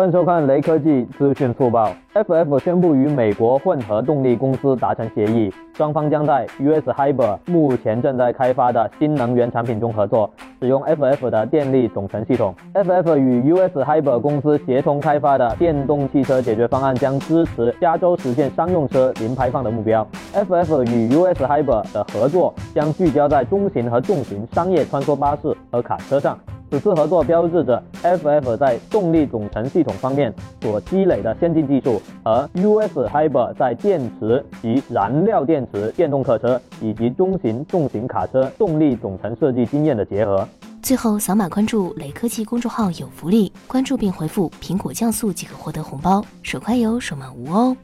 欢迎收看雷科技资讯速报。FF 宣布与美国混合动力公司达成协议，双方将在 US HYBE 目前正在开发的新能源产品中合作，使用 FF 的电力总成系统。FF 与 US HYBE 公司协同开发的电动汽车解决方案将支持加州实现商用车零排放的目标。FF 与 US HYBE 的合作将聚焦在中型和重型商业穿梭巴士和卡车上。此次合作标志着 FF 在动力总成系统方面所积累的先进技术和 US Hybrid 在电池及燃料电池电动客车以及中型、重型卡车动力总成设计经验的结合。最后，扫码关注雷科技公众号有福利，关注并回复“苹果降速”即可获得红包，手快有，手慢无哦。